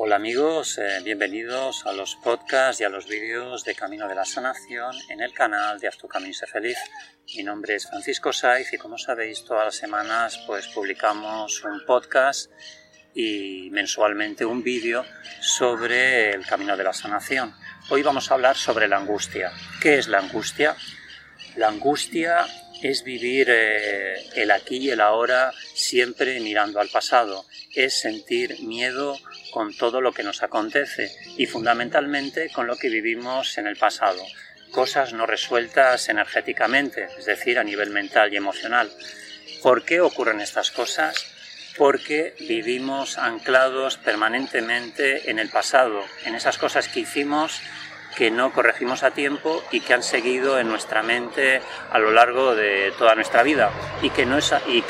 Hola amigos, eh, bienvenidos a los podcasts y a los vídeos de Camino de la Sanación en el canal de Haz tu Camino y Sé Feliz. Mi nombre es Francisco Saiz y como sabéis todas las semanas pues publicamos un podcast y mensualmente un vídeo sobre el Camino de la Sanación. Hoy vamos a hablar sobre la angustia. ¿Qué es la angustia? La angustia es vivir eh, el aquí y el ahora siempre mirando al pasado, es sentir miedo con todo lo que nos acontece y fundamentalmente con lo que vivimos en el pasado, cosas no resueltas energéticamente, es decir, a nivel mental y emocional. ¿Por qué ocurren estas cosas? Porque vivimos anclados permanentemente en el pasado, en esas cosas que hicimos que no corregimos a tiempo y que han seguido en nuestra mente a lo largo de toda nuestra vida y que no,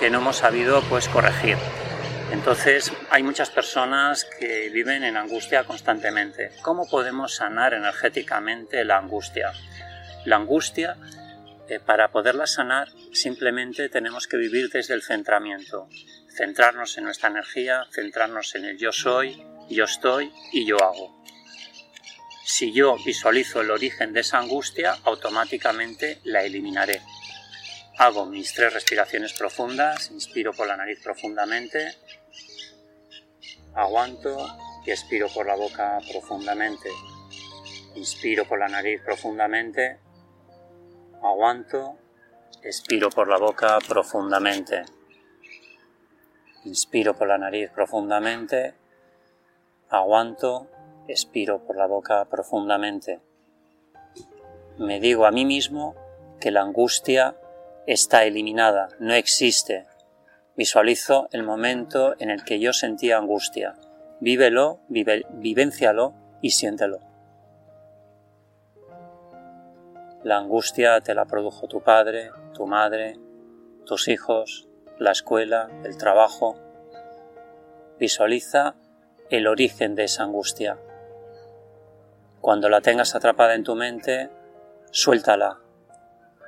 hemos sabido pues corregir. Entonces hay muchas personas que viven en angustia constantemente. ¿Cómo podemos sanar energéticamente la angustia? La angustia, eh, para poderla sanar, simplemente tenemos que vivir desde el centramiento. Centrarnos en nuestra energía, centrarnos en el yo soy, yo estoy y yo hago. Si yo visualizo el origen de esa angustia, automáticamente la eliminaré. Hago mis tres respiraciones profundas, inspiro por la nariz profundamente, aguanto y expiro por la boca profundamente. Inspiro por la nariz profundamente, aguanto, expiro por la boca profundamente. Inspiro por la nariz profundamente, aguanto, expiro por la boca profundamente. Me digo a mí mismo que la angustia está eliminada, no existe. Visualizo el momento en el que yo sentía angustia. Vívelo, vive, vivencialo y siéntelo. La angustia te la produjo tu padre, tu madre, tus hijos, la escuela, el trabajo. Visualiza el origen de esa angustia. Cuando la tengas atrapada en tu mente, suéltala.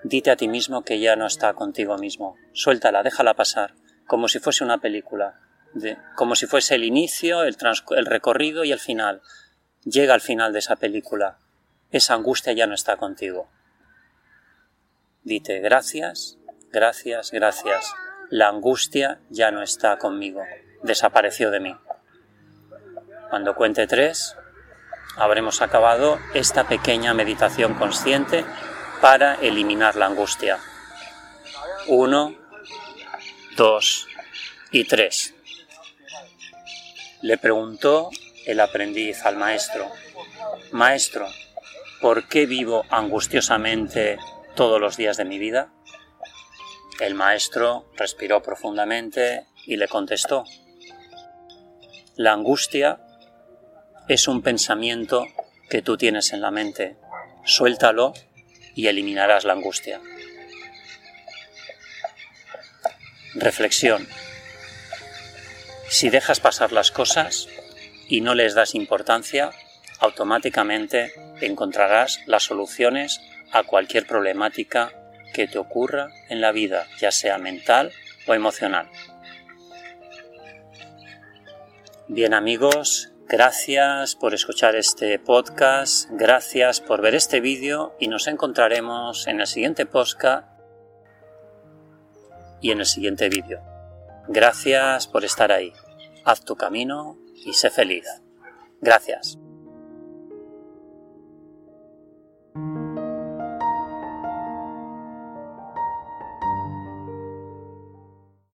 Dite a ti mismo que ya no está contigo mismo. Suéltala, déjala pasar, como si fuese una película, de, como si fuese el inicio, el, el recorrido y el final. Llega al final de esa película. Esa angustia ya no está contigo. Dite gracias, gracias, gracias. La angustia ya no está conmigo. Desapareció de mí. Cuando cuente tres, habremos acabado esta pequeña meditación consciente para eliminar la angustia. Uno, dos y tres. Le preguntó el aprendiz al maestro, Maestro, ¿por qué vivo angustiosamente todos los días de mi vida? El maestro respiró profundamente y le contestó, La angustia es un pensamiento que tú tienes en la mente. Suéltalo y eliminarás la angustia. Reflexión. Si dejas pasar las cosas y no les das importancia, automáticamente encontrarás las soluciones a cualquier problemática que te ocurra en la vida, ya sea mental o emocional. Bien amigos, gracias por escuchar este podcast, gracias por ver este vídeo y nos encontraremos en el siguiente podcast y en el siguiente vídeo. Gracias por estar ahí. Haz tu camino y sé feliz. Gracias.